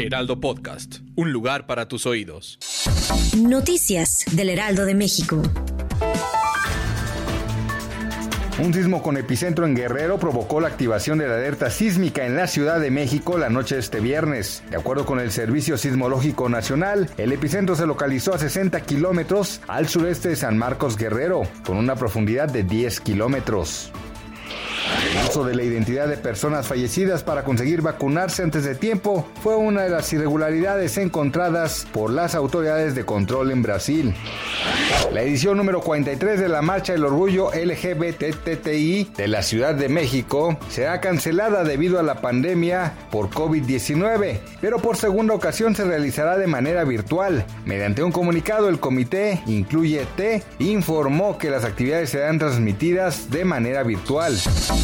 Heraldo Podcast, un lugar para tus oídos. Noticias del Heraldo de México. Un sismo con epicentro en Guerrero provocó la activación de la alerta sísmica en la Ciudad de México la noche de este viernes. De acuerdo con el Servicio Sismológico Nacional, el epicentro se localizó a 60 kilómetros al sureste de San Marcos Guerrero, con una profundidad de 10 kilómetros. El uso de la identidad de personas fallecidas para conseguir vacunarse antes de tiempo fue una de las irregularidades encontradas por las autoridades de control en Brasil. La edición número 43 de la Marcha del Orgullo LGBTTI de la Ciudad de México será cancelada debido a la pandemia por COVID-19, pero por segunda ocasión se realizará de manera virtual. Mediante un comunicado, el comité Incluye T informó que las actividades serán transmitidas de manera virtual.